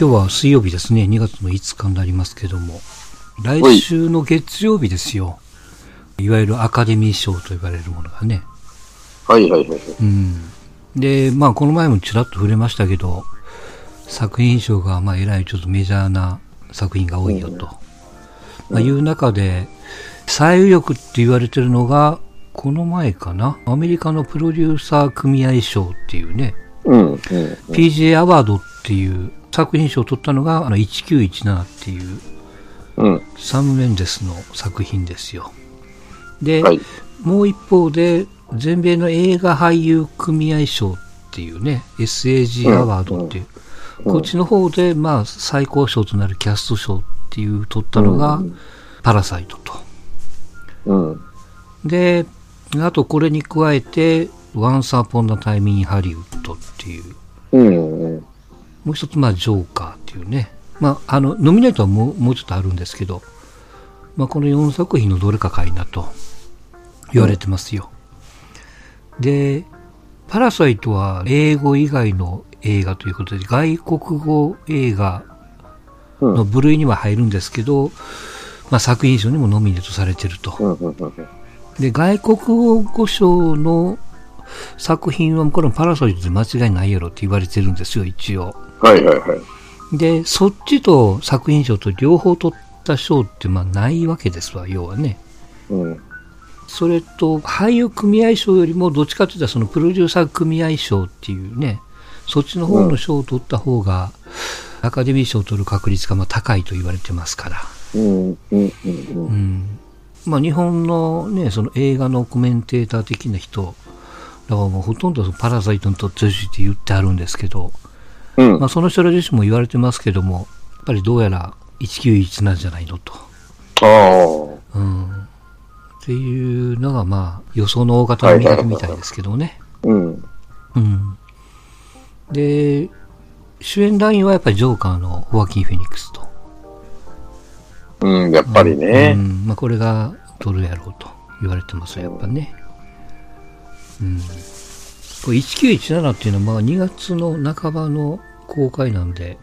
今日は水曜日ですね。2月の5日になりますけども。来週の月曜日ですよ。いわゆるアカデミー賞と呼ばれるものがね。はいはいはいはい。うん。で、まあこの前もちらっと触れましたけど、作品賞がまあえらいちょっとメジャーな作品が多いよと。まあ、いう中で、最有力って言われてるのが、この前かな。アメリカのプロデューサー組合賞っていうね、うん。うん。PGA アワードっていう作品賞を取ったのが、あの1917っていううん。サム・メンデスの作品ですよ。で、はい。もう一方で、全米の映画俳優組合賞っていうね、SAG アワードっていう、うんこっちの方で、まあ、最高賞となるキャスト賞っていう取ったのが、パラサイトと。うん。で、あとこれに加えて、Once Upon a Time in Hollywood っていう、うん。うん。もう一つ、まあ、ジョーカーっていうね。まあ、あの、ノミネートはもうもうちょっとあるんですけど、まあ、この4作品のどれかかいなと言われてますよ。で、パラサイトは英語以外の映画ということで、外国語映画うん。の部類には入るんですけど、まあ、作品賞にもノミネートされてると。で、外国語賞の作品は、これもパラサイトで間違いないやろって言われてるんですよ、一応。はいはいはい。で、そっちと作品賞と両方取った賞ってまあないわけですわ、要はね。うん。それと、俳優組合賞よりもどっちかというとそのプロデューサー組合賞っていうね、そっちの方の賞を取った方が、アカデミー賞を取る確率がまあ高いと言われてますから。うん。うん。うん。うん。まあ日本のね、その映画のコメンテーター的な人、だからもうほとんどパラサイトに取ってほしいって言ってあるんですけど、うん。まあその人ら自身も言われてますけども、やっぱりどうやら1917なんじゃないのと。ああ。うん。っていうのがまあ予想の大方の見方みたいですけどね。うん。うん。で、主演男優はやっぱりジョーカーのホワキン・フェニックスと。うん。やっぱりうね。ん。まあこれが取るやろうと言われてますよ、やっぱね。うん。これ1917っていうのはまあ2月の半ばの公開なんで、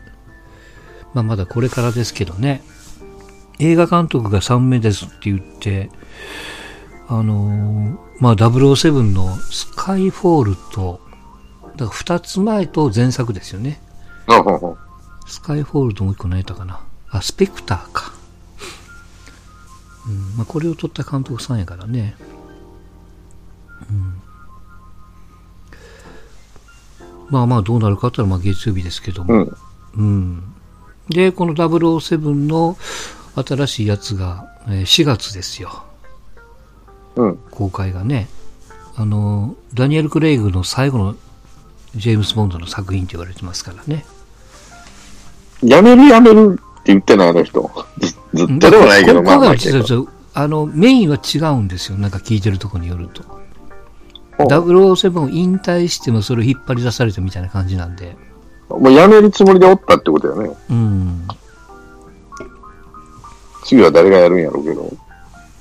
まあまだこれからですけどね。映画監督が3名ですって言って、あのーまあ007のスカイフォールと、だから2つ前と前作ですよね。スカイフォールともう一個何やったかな。あ、スペクターか。うん、まあこれを撮った監督さんやからね。うん。まあまあどうなるかって言ったらまあ月曜日ですけども。うん。うん。で、この007の新しいやつが、えー4月ですよ。うん。公開がね。あの、ダニエル・クレイグの最後のジェームス・ボンドの作品って言われてますからね。やめるやめるって言ってないあの人？ずずっとでもないけど、まあまああの、メインは違うんですよ。なんか聞いてるところによると。007を引退してもそれを引っ張り出されたみたいな感じなんで。もうやめるつもりでおったってことだよね。うん。次は誰がやるんやろうけど。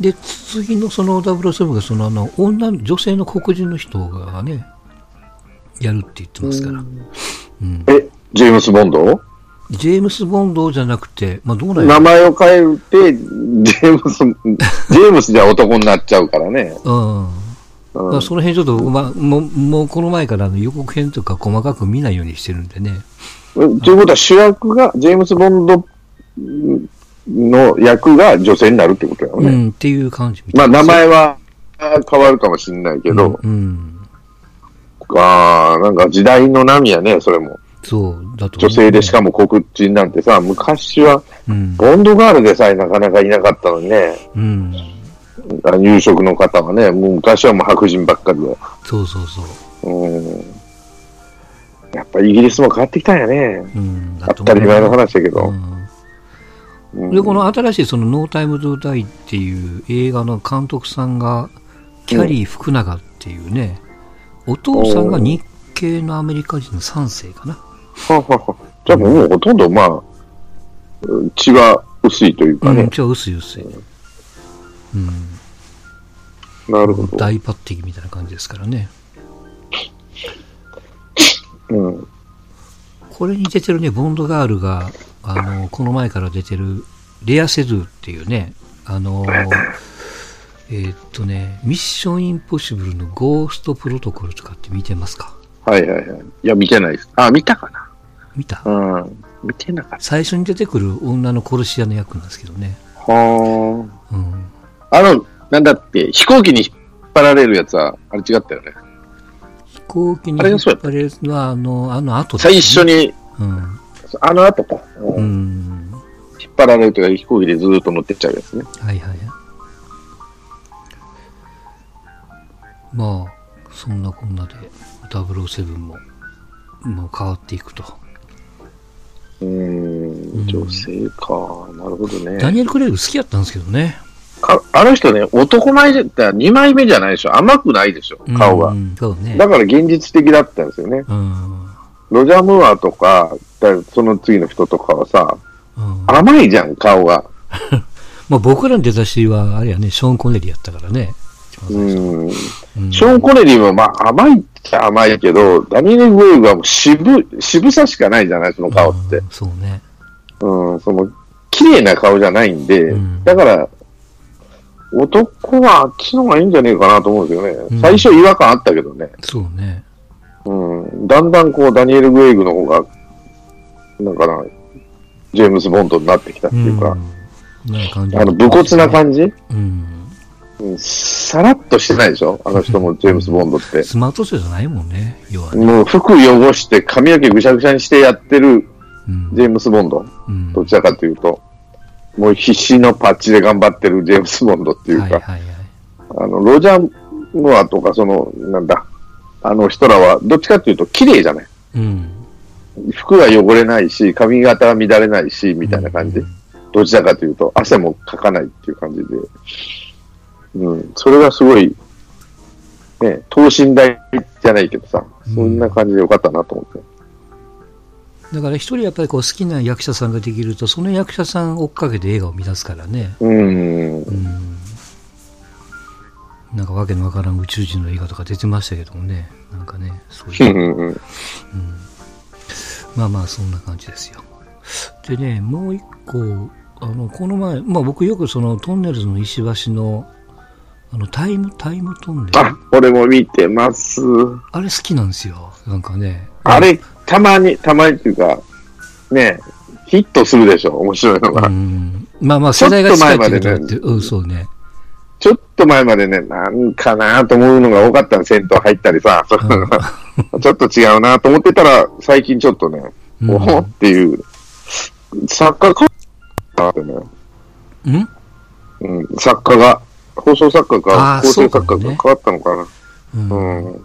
で、次のその007がそのあの、女の、女性の黒人の人がね、やるって言ってますから。うん。え、ジェームス・ボンド？ジェームス・ボンドじゃなくて、まあどうな名前を変えて、ジェームス、ジェームスじゃ男になっちゃうからね。うん。うんまあ、その辺ちょっと、まあ、もう、もうこの前から予告編とか細かく見ないようにしてるんでね。ということは主役が、ジェームス・ボンドの役が女性になるってことやよね。うん、っていう感じみまあ名前は変わるかもしれないけど、うん。ああ、なんか時代の波やね、それも。そう、だと思う。女性でしかも黒人なんてさ、昔はうん。ボンドガールでさえなかなかいなかったのにね、うん。入職の方はね、もう昔はもう白人ばっかりで。そうそうそう。うん。やっぱイギリスも変わってきたんやね。うん。当たり前の話だけど。うんうんで、この新しいそのノータイムドゥダイっていう映画の監督さんが、キャリー福永っていうね、お父さんが日系のアメリカ人の3世かな。はははじゃあもうほとんどまあ、血は薄いというかうん、ね。じゃあ薄い薄い。うん。なるほど。大抜擢みたいな感じですからね。うん。これに出てるね、ボンドガールが、あの、この前から出てる、レアセドゥっていうね、あの、えーっとね、ミッションインポッシブルのゴーストプロトコルとかって見てますか？はいはいはい。いや、見てないです。あ、見たか見た？なうん。見てなかっ最初に出てくる女の殺し屋の役なんですけどね。た。はうん。あ。あの、なんだって、飛行機に引っ張られるやつは、あれ違ったよね。飛行機に引っ張れるのは、あの、あの後ね最初に、うん。あの後か。ううんん。引っ張られるというか、飛行機でずーっと乗ってっちゃうやつね。はいはい。まあ、そんなこんなで、007も、もう変わっていくと。うーん、女性か。なるほどね。ダニエル・クレイグ好きやったんですけどね。かあの人ね、男前でったら2枚目じゃないでしょ。甘くないでしょ、顔が。うん、そうね。だから現実的だったんですよね。うん。ロジャー・ムーアとか、だその次の人とかはさ、うん、甘いじゃん、顔が。まあ僕らの出だしは、あれやね、ショーン・コネリーやったからね。うん。うんショーン・コネリーはまあ甘いっちゃ甘いけど、ダニエル・グレイグはもう渋、渋さしかないじゃない、その顔ってう。んそうね。うん、その、綺麗な顔じゃないんで、うんだから、男はあっちの方がいいんじゃねえかなと思うんですよね。うん最初違和感あったけどね。そうね。うん。だんだんこう、ダニエル・グレイグの方が、なんかな、ジェームズ・ボンドになってきたっていうか、うん、なんか感じあの、武骨な感じ、うん。うん、さらっとしてないでしょ？あの人も、ジェームズ・ボンドって。スマートさじゃないもんね、要はね。もう服汚して髪の毛ぐしゃぐしゃにしてやってるうん。ジェームス・ボンド。うんどちらかというと、もう必死のパッチで頑張ってるジェームス・ボンドっていうか、はいはいはい。あの、ロジャー・ムーアとか、その、なんだ、あの人らは、どっちかというと綺麗じゃないうん。服が汚れないし、髪型が乱れないし、みたいな感じ。うんどちらかというと、汗もかかないっていう感じで。うん。それがすごい、ね、等身大じゃないけどさ、そんな感じでよかったなと思って。だから一人やっぱりこう好きな役者さんができると、その役者さん追っかけて映画を見出すからね。うん。うん。なんかわけのわからん宇宙人の映画とか出てましたけどもね。なんかね、そうういう。んうんうん。まあまあ、そんな感じですよ。でね、もう一個、あの、この前、まあ僕よくそのトンネルズの石橋の、あの、タイム、タイムトンネル。あ、俺も見てます。あれ好きなんですよ。なんかね。あれ、たまに、たまにっていうか、ね、ヒットするでしょ、面白いのが。うん。まあまあ、世代が近いってことだって、ちょっと前までね。うん、そうね。ちょっと前までね、なんかなと思うのが多かったの、銭湯入ったりさ、そういうのがちょっと違うなと思ってたら、最近ちょっとね、うん。おほっていう、作家かなってね、うん？うん、作家が、放送作家か、構成作家が変わったのかな。うん。うん。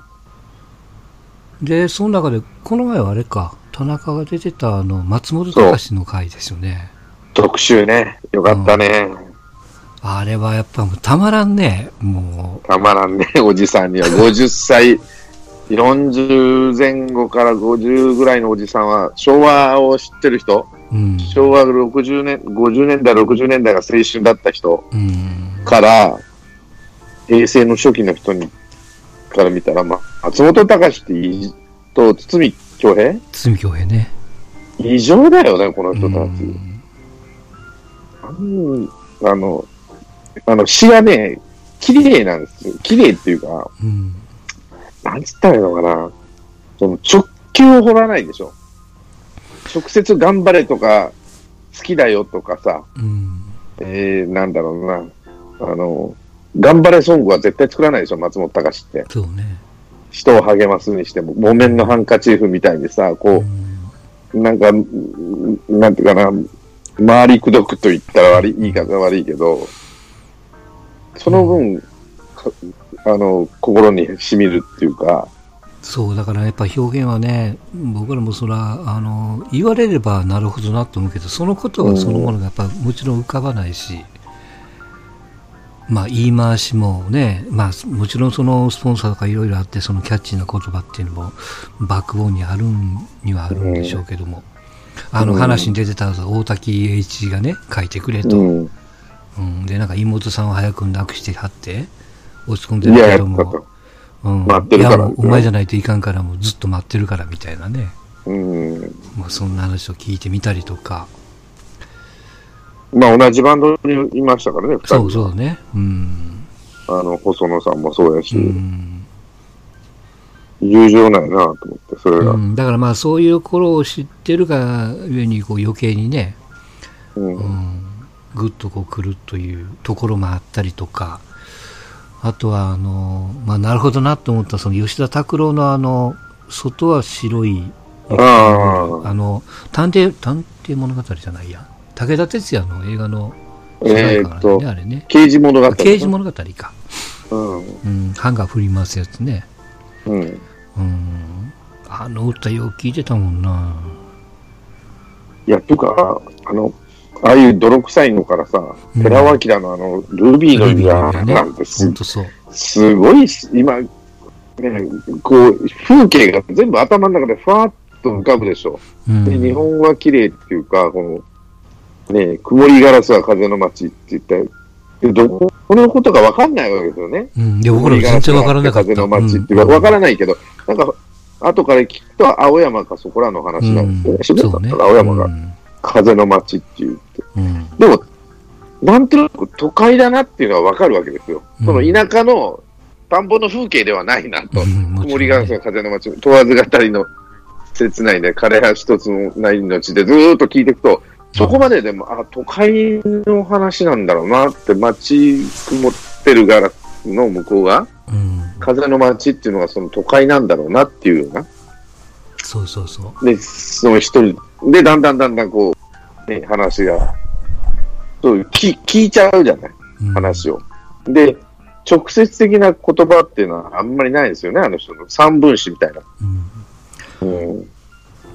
で、その中で、この前はあれか、田中が出てたあの、松本隆の回ですよね。特集ね、よかったね。あれはやっぱもうたまらんね。もたまらんね、おじさんには。50歳、40前後から50ぐらいのおじさんは、昭和を知ってる人、う、うん。昭和60年、50年代、60年代が青春だった人うん。から、平成の初期の人に、から見たら、まあ、松本隆っていと堤恭平？堤恭平ね。異常だよね、このう人たち。あの、あの、詩がね、綺麗なんですよ。綺麗っていうか、うん。なんつったらいいのかな。その直球を掘らないでしょ。直接頑張れとか、好きだよとかさ、うん。えー、なんだろうな。あの、頑張れソングは絶対作らないでしょ、松本隆って。そうね。人を励ますにしても、木綿のハンカチーフみたいにさ、うこん。う、なんか、んなんていうかな、回りくどくと言ったら悪い、言い方が悪いけど、その分、かあの、心に染みるっていうか、そう、だからやっぱ表現はね、僕らもそら、あの、言われればなるほどなと思うけど、その言葉そのものがやっぱもちろん浮かばないし、まあ言い回しもね、まあもちろんそのスポンサーとかいろいろあって、そのキャッチーな言葉っていうのもバックボーンにあるんにはあるんでしょうけども、あの話に出てた大滝栄一がね、書いてくれと、うん。うん、で、なんか妹さんを早く亡くしてはって、落ち込んでるけども。うん、待ってるから。いやお前じゃないといかんからもうずっと待ってるからみたいなね。うん。まあ、そんな話を聞いてみたりとか。まあ同じバンドにいましたからね、二人。そうそうね。うん。あの、細野さんもそうやし、うん。友情なんやなと思って、それが。うん、だからまあそういう頃を知ってるがゆえにこう余計にね、うん。うん、ぐっとこう来るというところもあったりとか、あとはあの、まあなるほどなと思ったその吉田拓郎のあの、外は白い、あああの、探偵、探偵物語じゃないや。武田鉄矢の映画の主え題歌なんね、、あれね。刑事物語。刑事物語か。うん。うん、ハンガー振り回すやつね。うん。うん。あの歌よく聞いてたもんな。いや、とか、あの、ああいう泥臭いのからさ、うん寺尾明のあの、ルビーの指なんてすほんとそう。すごいし、今、ね、こう、風景が全部頭の中でふわっと浮かぶでしょ。うん。で、日本は綺麗っていうか、この、ね、曇りガラスは風の街って言って、でどこのことかわかんないわけですよね。うん。で、僕ら全然わからなかった。風の街っていううんか、わからないけど、なんか、後から聞くと青山かそこらの話なんですよね。そうね。青山がうん風の街って言って。うん。でも、なんとなく都会だなっていうのはわかるわけですよ。うんその田舎の田んぼの風景ではないなと。うん曇りガラスが風の街、問わず語りの切ないね、枯葉一つもない命でずーっと聞いていくと、そこまででも、あ、都会の話なんだろうなって、街曇ってるガラスの向こうが、うん。風の街っていうのがその都会なんだろうなっていうような。そうそうそう。で、その一人、で、だんだんだんだんこう、ね、話が、そう、聞聞いちゃうじゃない、うん話を。で、直接的な言葉っていうのはあんまりないですよね、あの人の三分詞みたいな。うん。うん。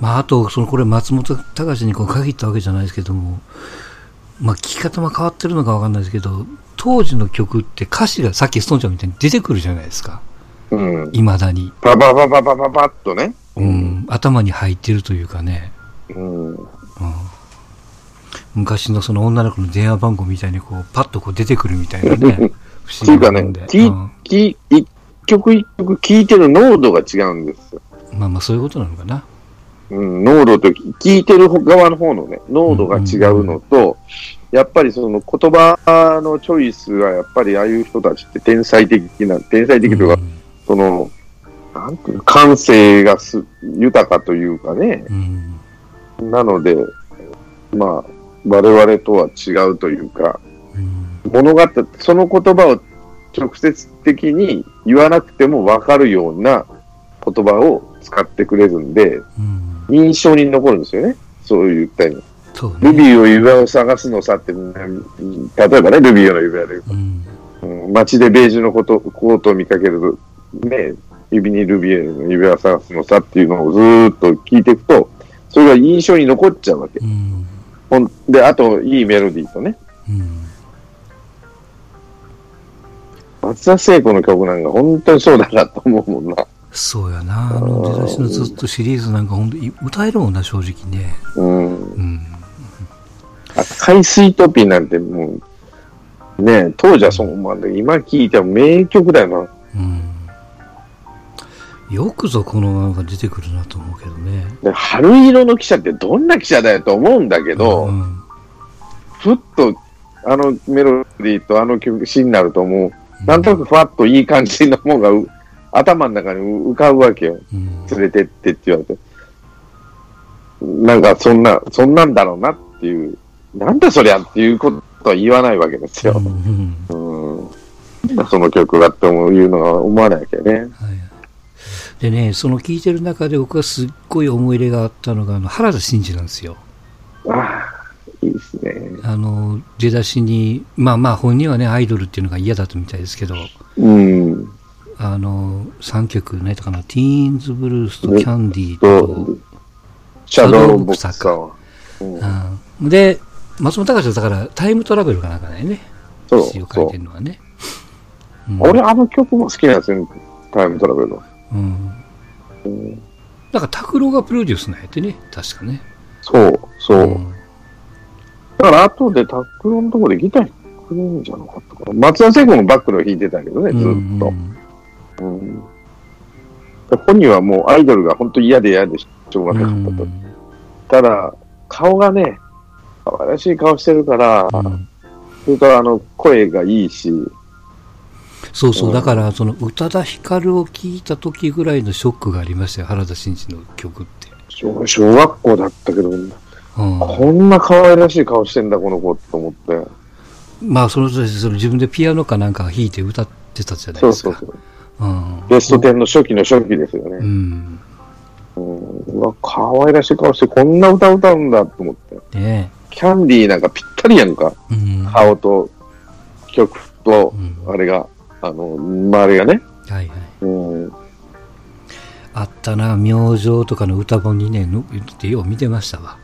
まあ、あと、その、これ、松本隆にこう限ったわけじゃないですけども、まあ、聞き方も変わってるのかわかんないですけど、当時の曲って歌詞がさっきストーンちゃんみたいに出てくるじゃないですか。うん。未だに。パパパパパパパッとね。うん。頭に入ってるというかね。うん。うん。昔のその女の子の電話番号みたいにこう、パッとこう出てくるみたいなね。不思議なもんで。、聞うんき、一曲一曲聞いてる濃度が違うんですよ。まあまあ、そういうことなのかな。うん、濃度と、聞いてる側の方のね、濃度が違うのと、やっぱりその言葉のチョイスは、やっぱりああいう人たちって天才的な、天才的というか、その、なんていうの感性がす豊かというかね、うん。うん。なので、まあ、我々とは違うというか、うん。物語、その言葉を直接的に言わなくても分かるような言葉を使ってくれるんで、うん。印象に残るんですよね。そう言ったように。そうね。ルビーを指輪を探すのさって、うん例えばね、ルビーの指輪で、うん。うん、街でベージュのことコートを見かけると、ね、指にルビーの指輪を探すのさっていうのをずーっと聞いていくと、それが印象に残っちゃうわけ。うん。ほんで、あと、いいメロディーとね。うん。松田聖子の曲なんか本当にそうだなと思うもんな。そうやな。あの出だしのずっとシリーズなんか本当に歌えるもんな、正直ね。うん。うん。あ海水トピーなんてもう、ね当時はそう思うんだけど、今聴いても名曲だよな。うん。よくぞこのままが出てくるなと思うけどね。で春色の記者ってどんな記者だよと思うんだけど、うん。ふっとあのメロディーとあの曲詞になるともう、なんとなくふわっといい感じのものがう頭の中に浮かぶわけよ。うん。連れてってって言われて。なんかそんな、そんなんだろうなっていう、なんだそりゃっていうことは言わないわけですよ。うんうん。その曲がっていうのは思わないわけね。はいでね、その聴いてる中で僕はすっごい思い入れがあったのが、あの、原田真二なんですよ。ああ、いいですね。あの、出だしに、まあまあ本人はね、アイドルっていうのが嫌だったみたいですけど、うん。あの、3曲、何やったかな、ティーンズブルースとキャンディーとと、、シャドウボクサーは。うんうんで、松本隆はだからタイムトラベルかなんかだよね。そう、詩を書いそてるのはね。うんう。俺、あの曲も好きなんですよ、タイムトラベルの。うん。うんだから拓郎がプロデュースなんやってね、確かね。そう、そう。うんだから、後でタックロのところでギター弾くんじゃなかったかな。松田聖子もバックの弾いてたけどね、ずっと。うんうん本人はもうアイドルが本当嫌で嫌でしょうがなかったと。ただ、顔がね、可愛らしい顔してるから、うんそれからあの、声がいいし、そうそうう、んだから、その、宇多田ヒカルを聞いた時ぐらいのショックがありましたよ、原田真二の曲って。小小学校だったけど、うん。こんな可愛らしい顔してんだ、この子と思って。まあ、その当時、その自分でピアノかなんか弾いて歌ってたじゃないですか。そうそうそう。うん。ベスト10の初期の初期ですよね。うん。うん、うわ、可愛らしい顔してこんな歌歌うんだと思って。ねキャンディーなんかぴったりやんか。え。うん。顔と曲とう、んあれが、あの、周りがね。はいはい。うん。あったな、明星とかの歌本にね、のってよう見てましたわ。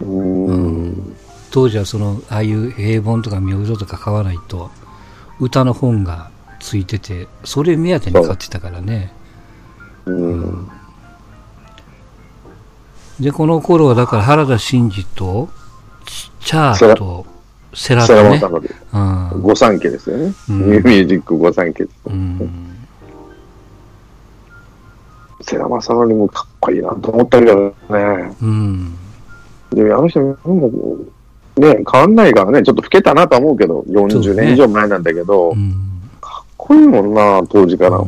うん。当時はその、ああいう平凡とか明星とか買わないと、歌の本がついてて、それ目当てに買ってたからね。うん。で、この頃はだから原田真二と、チャーと、セラそれとね。はまさうん。御三家ですよね。うんニューミュージック御三家。うん。世良正則もかっこいいなと思ったけどね。うん。で、あの人、もうね、変わんないからね、ちょっと老けたなとは思うけど、そう40ね年以上前なんだけど、うん。こいいもんな、当時から。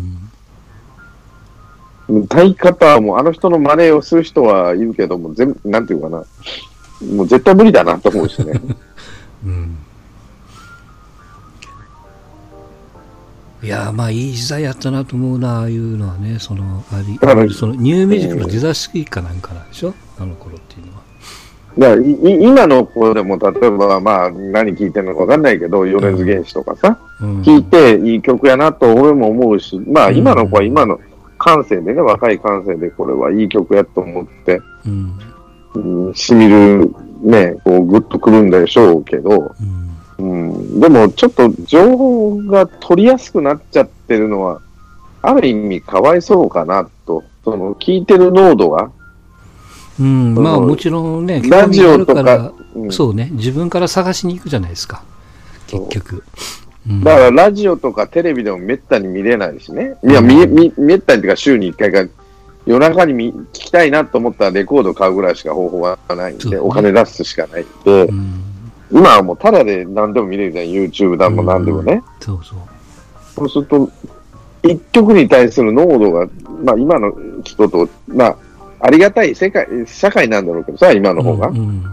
歌い方はもう、あの人の真似をする人はいるけども、全部、なんていうかな、もう絶対無理だなと思うしね。うん。いやーまあいい時代やったなと思うな、ああいうのはね、その、ありだからそのニューミュージックの出だしかなんかなんでしょ？あの頃っていうのは。だいい今の子でも、例えば、まあ、何聴いてるのかわかんないけど、米津玄師とかさ、うん。聴いていい曲やなと俺も思うし、まあ、うん今の子は今の感性でね、若い感性で、これはいい曲やと思って、うん。うん、しみる、ね、こう、ぐっとくるんでしょうけど、うん。うん、でも、ちょっと情報が取りやすくなっちゃってるのは、ある意味かわいそうかなと、その、聞いてる濃度が、うん、まあもちろんね、ラジオとかうんら、そうね、自分から探しに行くじゃないですか、結局。うんだからラジオとかテレビでもめったに見れないしね。いや、うんみ、み、めったにっていうか週に1回か、夜中に見聞きたいなと思ったらレコード買うぐらいしか方法がないんで、ねお金出すしかないんでう、ん、今はもうタダで何でも見れるじゃん。YouTube だも何でもね。そうそう。そうすると、一曲に対する濃度が、まあ今の人と、まあ、ありがたい世界、社会なんだろうけどさ、今の方が。うんうん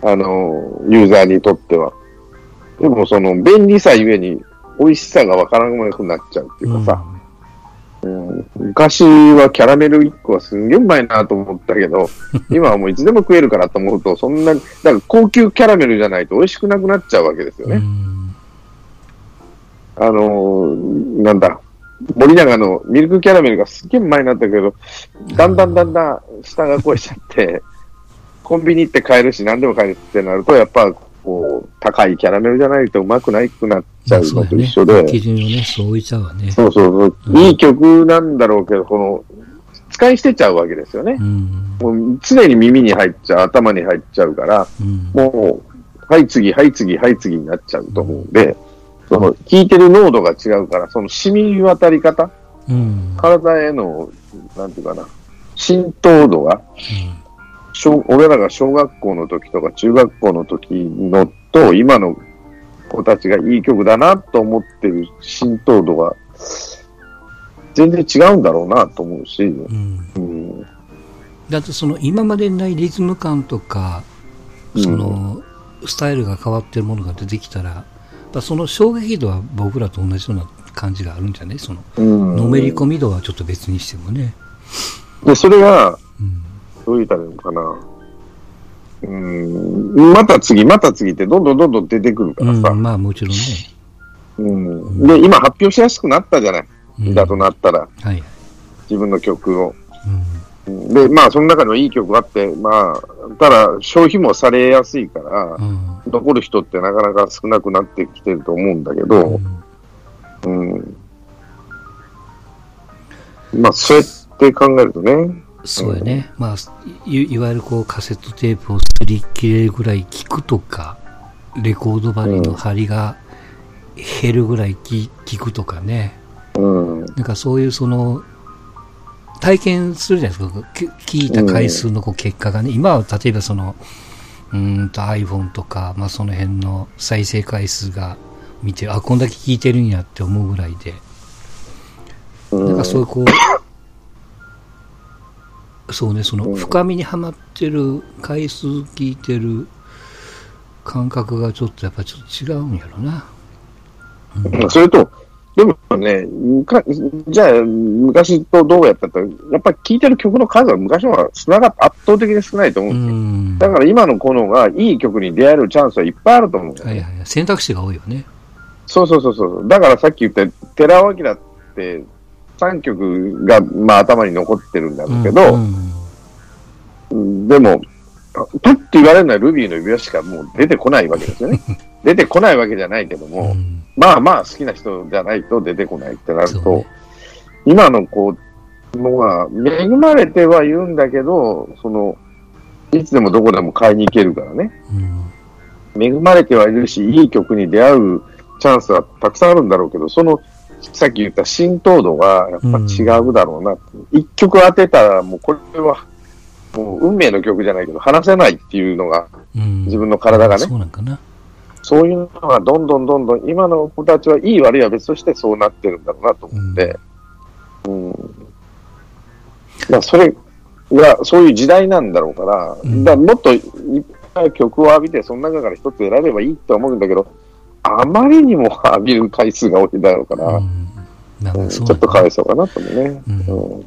あの、ユーザーにとっては。でもその便利さゆえに美味しさがわからなくなっちゃうっていうかさ、うん昔はキャラメル1個はすんげえうまいなと思ったけど、今はもういつでも食えるからと思うと、そんな、だから高級キャラメルじゃないと美味しくなくなっちゃうわけですようね。んあのーなんだ、森永のミルクキャラメルがすっげえうまいなったけど、だんだんだんだん下が超えちゃって、コンビニ行って買えるし何でも買えるってなると、やっぱこう、高いキャラメルじゃないとうまくないくなっちゃうのと一緒で、基準をね、そう置いちゃうわね。そうそうそう、いい曲なんだろうけど、この、使い捨てちゃうわけですよね。うん。もう常に耳に入っちゃう、頭に入っちゃうから、うん。もう、はい次、はい次、はい次になっちゃうと思うんで、その、聞いてる濃度が違うから、その染み渡り方、うん。体への、なんていうかな、浸透度が、小俺らが小学校の時とか中学校の時のと、今の子たちがいい曲だなと思ってる浸透度が、全然違うんだろうなと思うし、うん。うん、だってその今までにないリズム感とか、その、スタイルが変わってるものが出てきたら、やっぱその衝撃度は僕らと同じような感じがあるんじゃないその、うんのめり込み度はちょっと別にしてもね。で、それが、うん。どう言ったらいいのかな。うん、また次、また次ってどんどんどんどん出てくるからさ。うん、まあもちろんね。うんで、今発表しやすくなったじゃない。うんだとなったら、はい。自分の曲を。うん。で、まあ、その中にはいい曲があって、まあ、ただ、消費もされやすいからう、ん。残る人ってなかなか少なくなってきてると思うんだけど、うん。まあ、そうやって考えるとね、そうやね。まあ、いいわゆるこうカセットテープをすり切れるぐらい聞くとか、レコード針の針が減るぐらい聞聞くとかね。うん、なんかそういうその、体験するじゃないですか。聞いた回数のこう結果がね、今は例えばその、うんと iPhone とか、まあその辺の再生回数が見て、あ、こんだけ聞いてるんやって思うぐらいで、なんかそういうこう、そうね、その深みにはまってる回数聞いてる感覚がちょっとやっぱちょっと違うんやろな。うん、それと、でもね、じゃあ、昔とどうやったと、やっぱり聴いてる曲の数は昔の方が少なかった、圧倒的に少ないと思うんですよ。だから今のこのがいい曲に出会えるチャンスはいっぱいあると思う、ね、はいはい、選択肢が多いよね。そうそうそうそう。だからさっき言った寺尾明って、3曲が、まあ、頭に残ってるんだけど、うん、でも、パッと言われるのはルビーの指輪しかもう出てこないわけですよね。出てこないわけじゃないけども、うん、まあまあ好きな人じゃないと出てこないってなると、ね、今のこう、のが恵まれてはいるんだけど、その、いつでもどこでも買いに行けるからね。うん、恵まれてはいるし、いい曲に出会うチャンスはたくさんあるんだろうけど、その、さっき言った浸透度がやっぱ違うだろうな。一、うん、曲当てたら、もうこれは、もう運命の曲じゃないけど、話せないっていうのが、自分の体がね。そうなんかな。そういうのがどんどんどんどん、今の子たちはいい悪いは別としてそうなってるんだろうなと思って、うん。うん、まあ、それが、そういう時代なんだろうから、うん、だもっといっぱい曲を浴びて、その中から一つ選べばいいと思うんだけど、あまりにも浴びる回数が多いだろうから、うん。うん、ちょっとかわいそうかなと思うね。うん。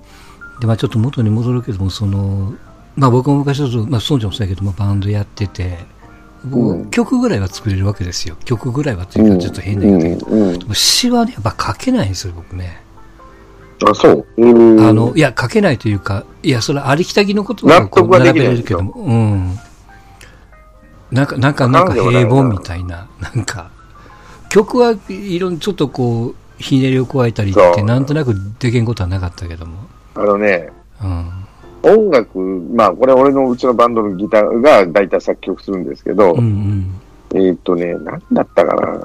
でまあ、ちょっと元に戻るけども、そのまあ、僕も昔ちょっと、まあ、孫ちゃんもそうやけど、まあ、バンドやってて、うん、曲ぐらいは作れるわけですよ。曲ぐらいはというか、ちょっと変な言い方けど、うん。うん、詩はね、やっぱ書けないんですよ、僕ね。あ、そう。あの、いや、書けないというか、いや、それありきたりのことはこう並べれるけども、うん。なんか、なんか、なんか平凡みたいな、なんか、曲はいろんちょっとこう、ひねりを加えたりって、なんとなくできんことはなかったけども。あのね、うん。音楽、まあ、これ俺のうちのバンドのギターが大体作曲するんですけど、うんうん、えっ、とね、なんだったかな。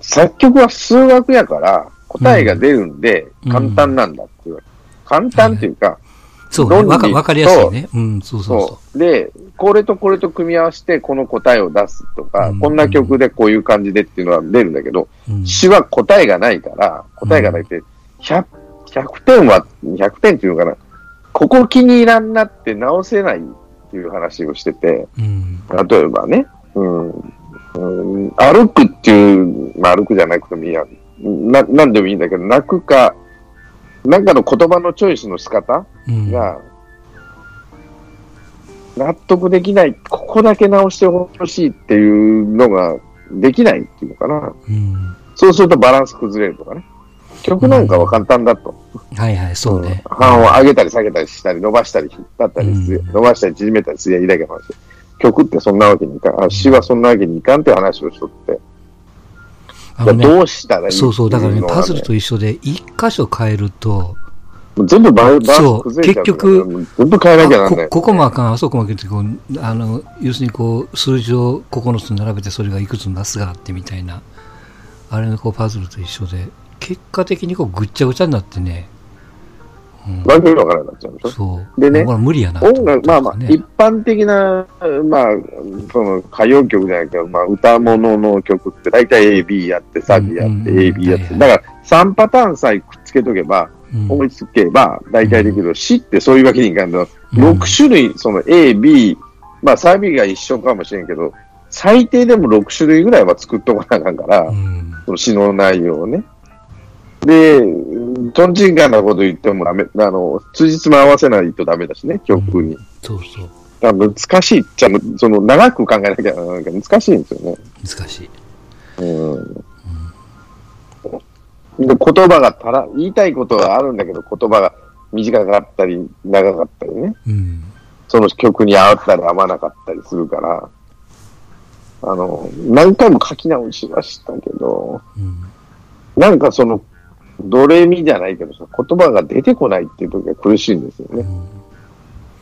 作曲は数学やから答えが出るんで簡単なんだって言われ、うん、簡単っていうか、そうね、わかりやすいね。うん、そうそうそう。で、これとこれと組み合わせてこの答えを出すとか、うん、こんな曲でこういう感じでっていうのは出るんだけど、うん、詩は答えがないから、答えがないって、100 100点は、100点っていうのかな、ここ気に入らんなって直せないっていう話をしてて、うん、例えばね、うん、うん、歩くっていう、まあ、歩くじゃなくてもいいや。な、なんでもいいんだけど、泣くか、なんかの言葉のチョイスの仕方が、納得できない、ここだけ直してほしいっていうのができないっていうのかな。うん、そうするとバランス崩れるとかね。曲なんかは簡単だと。はいはい、そうね。半を上げたり下げたりしたり、伸ばしたり引っ張ったりする、伸ばしたり縮めたりすりゃいいだけの話。曲ってそんなわけにいかん、あ詩はそんなわけにいかんって話をしとって。あのね、どうしたらいいそうそう、だからね、パズルと一緒で、一箇所変えると、全部バランス崩れちゃう結局、全部変えなきゃなんないこ。ここもあかん、あそこもあかんってこう、あの、要するにこう、数字を9つ並べてそれがいくつのなすがあってみたいな、あれのこうパズルと一緒で、結果的にこうぐっちゃぐちゃになってね、わけわからなっちゃうんでしょ？そう。でね、無理やな、音楽、まあまあ、一般的な、まあ、その歌謡曲じゃないけど、まあ、歌物の曲って大体 AB やって、サビやって、AB やって、だから3パターンさえくっつけとけば、思いつけば大体できる。詩ってそういうわけにいかんの。6種類、その A、B、まあサビが一緒かもしれんけど、最低でも6種類ぐらいは作っとかなあかんから、その詩の内容をね。で、とんちんかなこと言ってもダメ、あの、通じつも合わせないとダメだしね、曲に。うん、そうそう。難しいっちゃ、その、長く考えなきゃなんか難しいんですよね。難しい。うん。うん、で言葉がたら、言いたいことはあるんだけど、言葉が短かったり、長かったりね。うん。その曲に合ったり合わなかったりするから、あの、何回も書き直しはしたけど、うん、なんかそのドレミじゃないけどさ、言葉が出てこないっていう時は苦しいんですよね。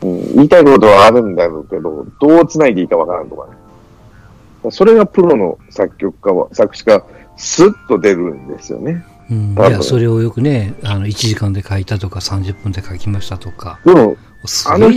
うん、言いたいことはあるんだろうけど、どう繋いでいいかわからんとかね。それがプロの作曲家は、作詞家、スッと出るんですよね。うん、いや、それをよくね、あの、1時間で書いたとか、30分で書きましたとか。でも、あの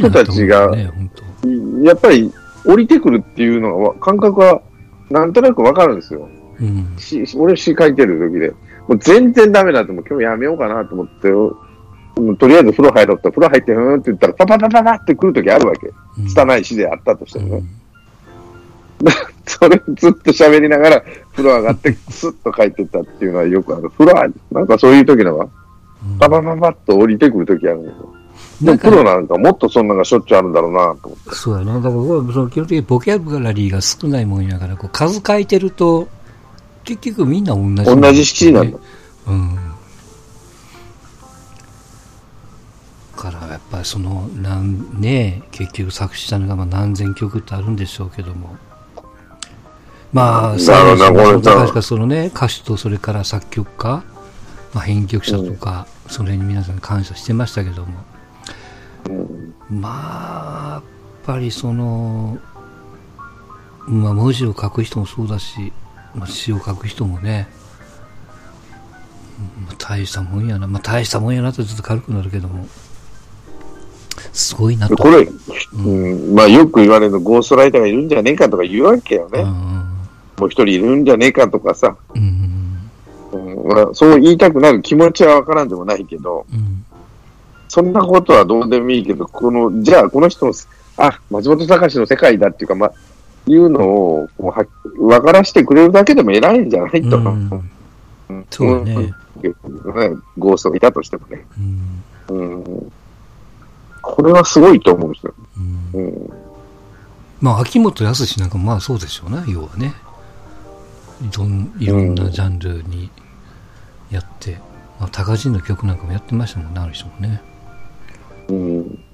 ね、本当やっぱり降りてくるっていうのは、感覚はなんとなくわかるんですよ。うん。し俺詩書いてる時で。もう全然ダメだって、もう今日やめようかなと思って、もうとりあえず風呂入ろうと、風呂入って、ふーんって言ったら、パパパパパって来る時あるわけ。うん拙い詩であったとしてもね。うん それずっと喋りながら、風呂上がって、スッと帰ってったっていうのはよくある。風呂は、なんかそういう時のは、うんパパパパッと降りてくる時あるんですよ。でもなんかプロなんかもっとそんなのがしょっちゅうあるんだろうなと思って。そうやな。だからこれ、その基本的にボキャブラリーが少ないもんやから、こう数書いてると、結局みんな同じ、同じ式なんだ。うん。だからやっぱりその、なんね、結局作詞したのがまあ何千曲ってあるんでしょうけども。まあ、最後これさ確かそのね、歌手とそれから作曲家、まあ、編曲者とか、それに皆さん感謝してましたけども。うんまあ、やっぱりその、まあ、文字を書く人もそうだし、まあ、詩を書く人もね、うんまあ、大したもんやな、まあ、大したもんやなとちょっと軽くなるけども、すごいなと。これ、うん、まあよく言われるゴーストライターがいるんじゃねえかとか言うわけよね。うんもう一人いるんじゃねえかとかさ、うん。うんまあ、そう言いたくなる気持ちはわからんでもないけど、うん。そんなことはどうでもいいけど、この、じゃあこの人の、あ、松本隆の世界だっていうか、まあ、いうのをこうは分からしてくれるだけでも偉いんじゃないと。うんうんそうだね。うんゴーストがいたとしてもね。うんうん、これはすごいと思うんですよ。うんうんまあ、秋元康なんかもまあそうでしょうね、要はね。いろんいろんなジャンルにやって、まあ、高人の曲なんかもやってましたもんね、ある人もね。うん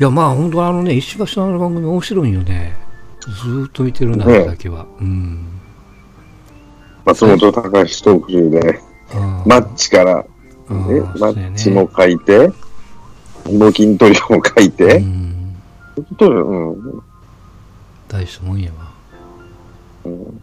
いや、まあ本当あのね、石橋のあの番組面白いよね。ずーっと見てるな、ねだけは。うん。松本隆特集で、マッチから、ね、マッチも書いて、募金トリオも書いうて、うん大したもんやわ。うん